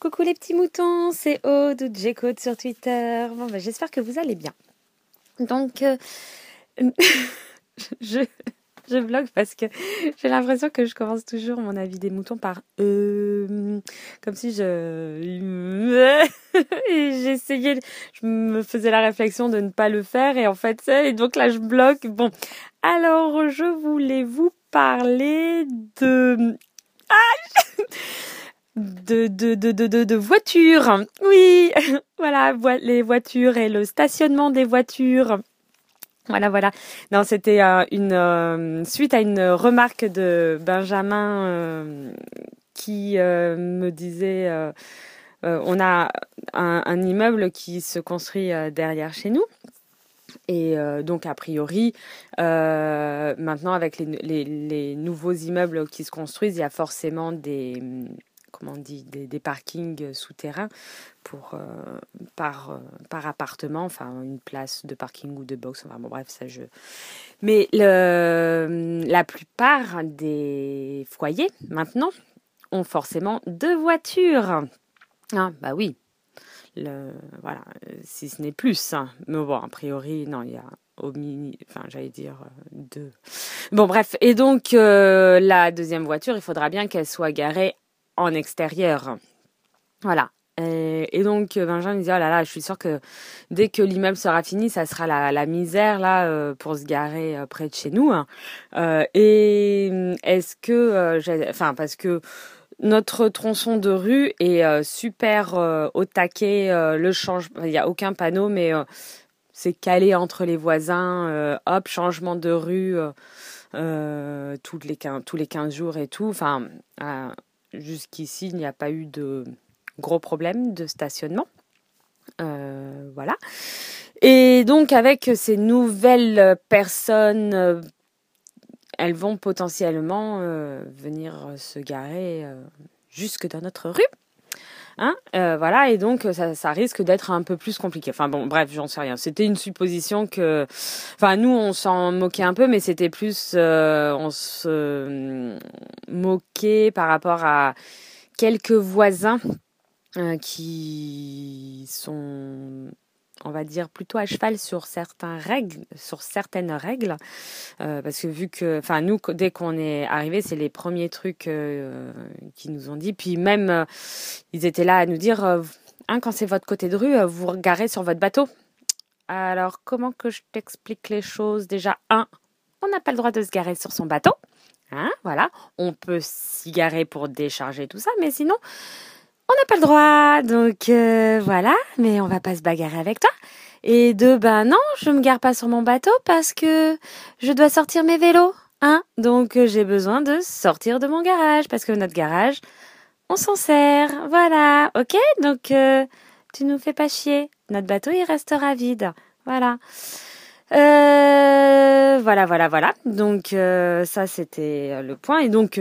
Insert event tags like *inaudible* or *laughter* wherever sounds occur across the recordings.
coucou les petits moutons, c'est Aude ou sur Twitter. Bon, bah, j'espère que vous allez bien. Donc, euh, *laughs* je, je bloque parce que j'ai l'impression que je commence toujours mon avis des moutons par euh, comme si je *laughs* j'essayais je me faisais la réflexion de ne pas le faire et en fait et donc là je bloque bon alors je voulais vous parler de ah *laughs* de, voitures. Oui, *laughs* voilà, les voitures et le stationnement des voitures. Voilà, voilà. Non, c'était euh, une euh, suite à une remarque de Benjamin euh, qui me disait on a un, immeuble qui se construit derrière chez nous. Et donc, a priori, maintenant, avec les, nouveaux immeubles qui se construisent, il y a forcément des, comment on dit, des, parkings souterrains pour, euh, par, euh, par appartement, enfin une place de parking ou de box, enfin bon bref, ça je... Mais le, la plupart des foyers, maintenant, ont forcément deux voitures. Ah, bah oui, le, voilà, si ce n'est plus. Hein. Mais bon, a priori, non, il y a au mini, enfin j'allais dire euh, deux. Bon bref, et donc la deuxième voiture, il faudra bien qu'elle soit garée en extérieur. Voilà. Et, donc Benjamin me disait oh là là, je suis sûre que dès que l'immeuble sera fini, ça sera la, la misère là euh, pour se garer euh, près de chez nous. Hein. Euh, et est-ce que, enfin parce que notre tronçon de rue est super au taquet, le change, il n'y a aucun panneau, mais c'est calé entre les voisins. hop, changement de rue. les 15, tous les 15 jours et tout. Enfin, Jusqu'ici, il n'y a pas eu de gros problèmes de stationnement. Euh, voilà. Et donc avec ces nouvelles personnes, euh, elles vont potentiellement euh, venir se garer jusque dans notre rue. Hein euh, voilà, et donc ça, ça risque d'être un peu plus compliqué. Enfin bon, bref, j'en sais rien. C'était une supposition que, enfin nous on s'en moquait un peu, mais c'était plus, euh, on se moquait par rapport à quelques voisins euh, qui sont on va dire plutôt à cheval sur certaines règles, sur certaines règles, euh, parce que vu que, enfin nous dès qu'on est arrivé, c'est les premiers trucs euh, qui nous ont dit. Puis même euh, ils étaient là à nous dire, hein, quand c'est votre côté de rue, vous regarez sur votre bateau. Alors comment que je t'explique les choses? Déjà un, on n'a pas le droit de se garer sur son bateau, hein, voilà. On peut s'y garer pour décharger tout ça, mais sinon on n'a pas le droit, donc euh, voilà, mais on va pas se bagarrer avec toi. Et deux, ben non, je me gare pas sur mon bateau parce que je dois sortir mes vélos, hein. Donc euh, j'ai besoin de sortir de mon garage parce que notre garage, on s'en sert, voilà, ok? Donc euh, tu nous fais pas chier, notre bateau il restera vide, voilà. voilà, voilà, voilà. Donc ça c'était le point et donc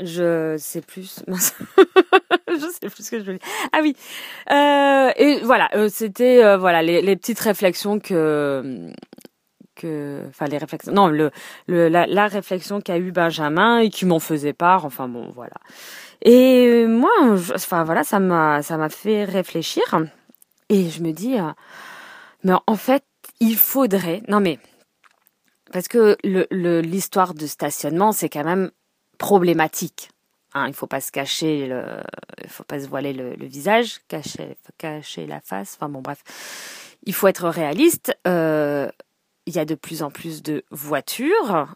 je sais plus. *laughs* je sais plus ce que je dire. Ah oui. Euh, et voilà, euh, c'était euh, voilà les, les, petites réflexions que que enfin les réflexions non le, le la, la réflexion qu'a eu Benjamin et qui m'en faisait part. Enfin bon voilà. Et moi, enfin voilà, ça m'a ça m'a fait réfléchir et je me dis mais en fait il faudrait non mais parce que le l'histoire de stationnement c'est quand même problématique. Hein, il faut pas se cacher, le, il faut pas se voiler le, visage, cacher, la face. Enfin bon, bref, il faut être réaliste. Euh, il y a de plus en plus de voitures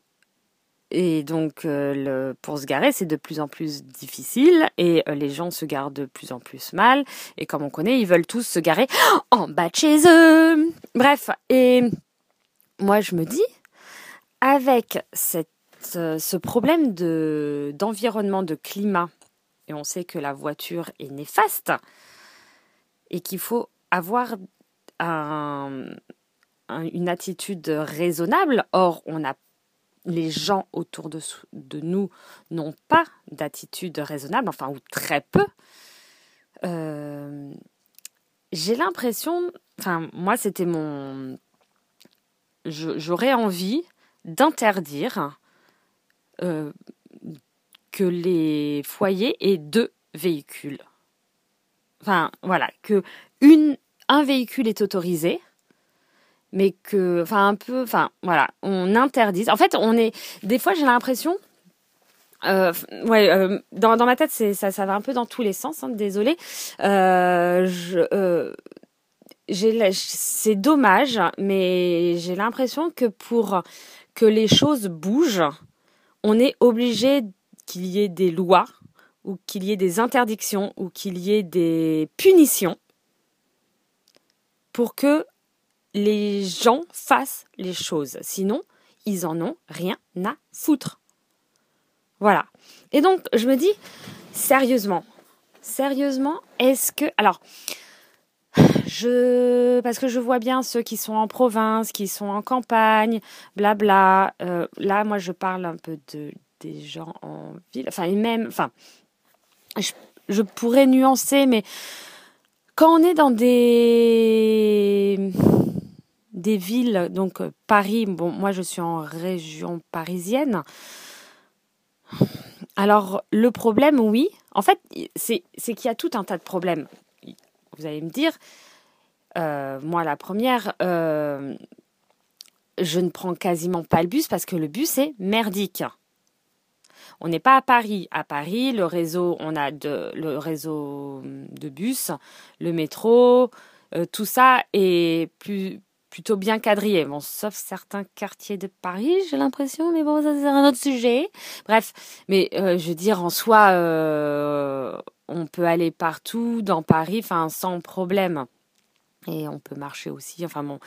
et donc euh, pour se garer, c'est de plus en plus difficile et euh, les gens se garent de plus en plus mal. Et comme on connaît, ils veulent tous se garer en bas de chez eux. Bref, et moi je me dis, avec cette ce problème de d'environnement, de climat, et on sait que la voiture est néfaste, et qu'il faut avoir une attitude raisonnable. Or, on a les gens autour de, de nous n'ont pas d'attitude raisonnable, enfin, ou très peu. Euh, j'ai l'impression, enfin, moi, c'était mon. J'aurais envie d'interdire euh, que les foyers aient deux véhicules. enfin voilà, que une un véhicule est autorisé, mais que, enfin un peu, enfin voilà, on interdit. En fait, on est, des fois j'ai l'impression, euh, ouais, euh, dans, dans ma tête ça, ça va un peu dans tous les sens. Hein, désolé. C'est dommage, mais j'ai l'impression que pour que les choses bougent, on est obligé qu'il y ait des lois ou qu'il y ait des interdictions ou qu'il y ait des punitions pour que les gens fassent les choses. Sinon, ils en ont rien à foutre. Voilà. Et donc, je me dis, sérieusement, sérieusement, est-ce que... Alors, je parce que je vois bien ceux qui sont en province, qui sont en campagne, blabla. Euh, là, moi, je parle un peu de des gens en ville. Enfin, et même, enfin, je, pourrais nuancer, mais quand on est dans des des villes, donc euh, Paris, bon, moi je suis en région parisienne. Alors, le problème, oui, en fait, c'est qu'il y a tout un tas de problèmes. Vous allez me dire, euh, moi la première, euh, je ne prends quasiment pas le bus parce que le bus est merdique. On n'est pas à Paris. À Paris, le réseau, on a de, le réseau de bus, le métro, euh, tout ça est plutôt bien quadrillé. Bon, sauf certains quartiers de Paris, j'ai l'impression, mais bon, ça c'est un autre sujet. Bref, mais je veux dire, en soi, on peut aller partout dans Paris, enfin, sans problème et on peut marcher aussi. Enfin bon,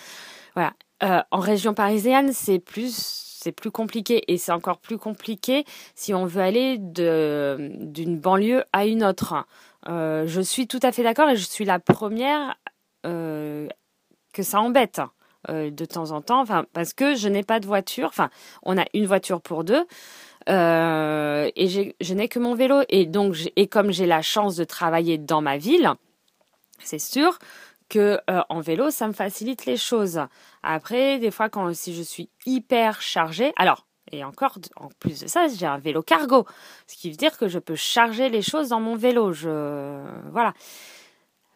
voilà. Euh, en région parisienne, c'est plus c'est plus compliqué et c'est encore plus compliqué si on veut aller de d'une banlieue à une autre. Euh, je suis tout à fait d'accord et je suis la première euh, que ça embête de temps en temps, enfin parce que je n'ai pas de voiture. Enfin, on a une voiture pour deux. et je n'ai que mon vélo et donc et comme j'ai la chance de travailler dans ma ville, c'est sûr que euh, en vélo, ça me facilite les choses. Après, des fois, quand si je suis hyper chargée, alors et encore, en plus de ça, j'ai un vélo cargo, ce qui veut dire que je peux charger les choses dans mon vélo. Je voilà.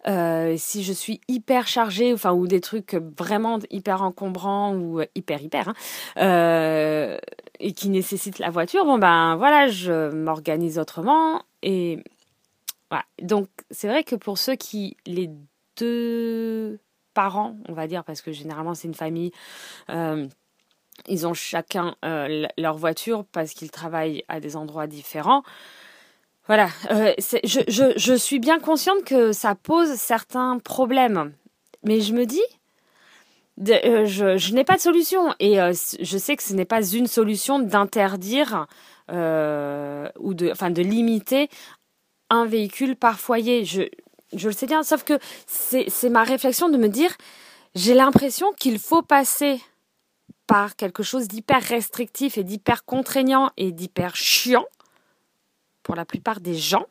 Euh, si je suis hyper chargée, enfin ou des trucs vraiment hyper encombrants ou hyper hyper, hein, euh, et qui nécessitent la voiture, bon ben voilà, je m'organise autrement et voilà. Donc c'est vrai que pour ceux qui les deux parents, on va dire, parce que généralement c'est une famille. Euh, ils ont chacun euh, leur voiture parce qu'ils travaillent à des endroits différents. Voilà, euh, je, suis bien consciente que ça pose certains problèmes, mais je me dis, je, je n'ai pas de solution et je sais que ce n'est pas une solution d'interdire ou de, enfin, de limiter un véhicule par foyer. Je, je le sais bien, sauf que c'est ma réflexion de me dire, j'ai l'impression qu'il faut passer par quelque chose d'hyper restrictif et d'hyper contraignant et d'hyper chiant pour la plupart des gens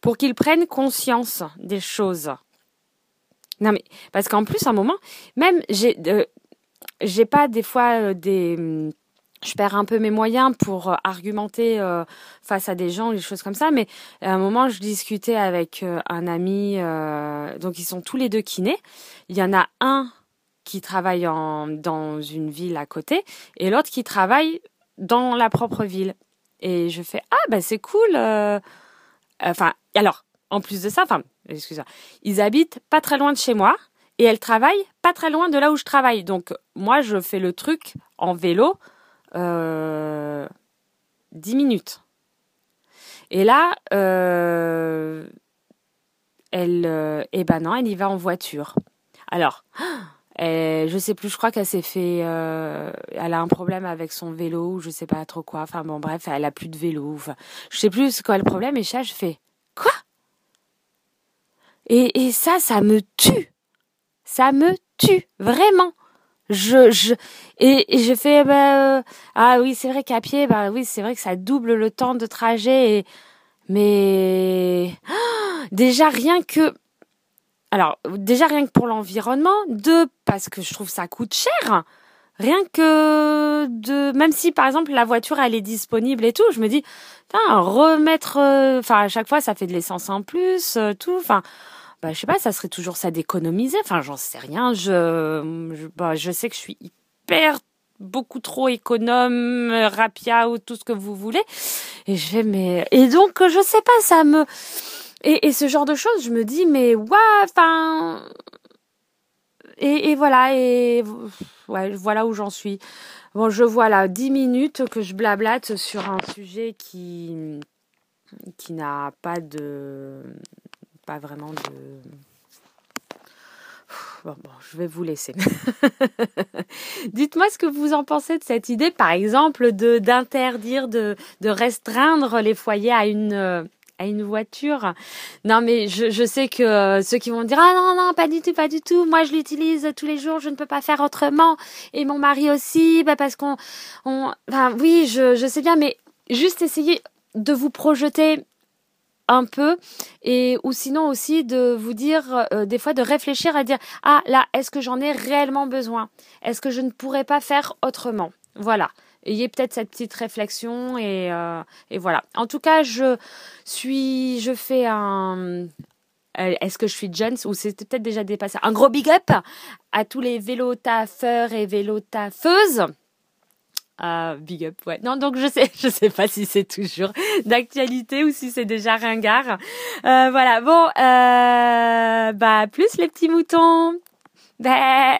pour qu'ils prennent conscience des choses. Non mais parce qu'en plus à un moment même j'ai euh, pas des fois euh, des je perds un peu mes moyens pour euh, argumenter euh, face à des gens, des choses comme ça. Mais à un moment, je discutais avec euh, un ami, donc ils sont tous les deux kinés. Il y en a un qui travaille dans une ville à côté et l'autre qui travaille dans la propre ville. Et je fais ah bah c'est cool. Enfin alors en plus de ça, enfin excuse-moi, ils habitent pas très loin de chez moi et elle travaille pas très loin de là où je travaille. Donc moi je fais le truc en vélo euh, 10 minutes. Et là, euh, elle, euh, eh ben non, elle y va en voiture. Alors, *gasps* elle, je sais plus, je crois qu'elle s'est fait, euh, elle a un problème avec son vélo, ou je sais pas trop quoi. Enfin bon, bref, elle a plus de vélo. Enfin, je sais plus quoi le problème. Et ça, je fais quoi? Et, et ça, ça me tue. Ça me tue vraiment je, je et, et je fais bah, euh, ah oui c'est vrai qu'à pied bah oui c'est vrai que ça double le temps de trajet et, mais *gasps* déjà rien que alors déjà rien que pour l'environnement deux parce que je trouve ça coûte cher rien que de même si par exemple la voiture elle est disponible et tout je me dis remettre euh, enfin à chaque fois ça fait de l'essence en plus euh, tout enfin bah, je sais pas, ça serait toujours ça d'économiser. Enfin, j'en sais rien. Je, bah, je sais que je suis hyper beaucoup trop économe, rapia ou tout ce que vous voulez. Et mais, et donc, je sais pas, ça me, et, et ce genre de choses, je me dis, mais, ouais, enfin, et, et, voilà, et ouais, voilà où j'en suis. Bon, je vois là 10 minutes que je blablate sur un sujet qui, qui n'a pas de, pas vraiment de, Bon, bon, je vais vous laisser. *laughs* Dites-moi ce que vous en pensez de cette idée, par exemple, de d'interdire, de, de restreindre les foyers à une euh, à une voiture. Non, mais je, je sais que euh, ceux qui vont dire ah non non pas du tout pas du tout. Moi je l'utilise tous les jours, je ne peux pas faire autrement. Et mon mari aussi, bah parce qu'on on, enfin oui je je sais bien, mais juste essayer de vous projeter un peu. Et ou sinon aussi de vous dire euh, des fois de réfléchir à dire ah là est-ce que j'en ai réellement besoin? Est-ce que je ne pourrais pas faire autrement? Voilà. Ayez peut-être cette petite réflexion et, euh, et voilà. En tout cas je suis je fais un euh, est-ce que je suis jeune ou c'est peut-être déjà dépassé. Un gros big up à tous les vélotaffeurs et vélotaffeuses ah, big up, ouais. Non, donc je sais, *laughs* je sais pas si c'est toujours d'actualité ou si c'est déjà ringard. Euh, voilà, bon, euh, bah plus les petits moutons. Bah.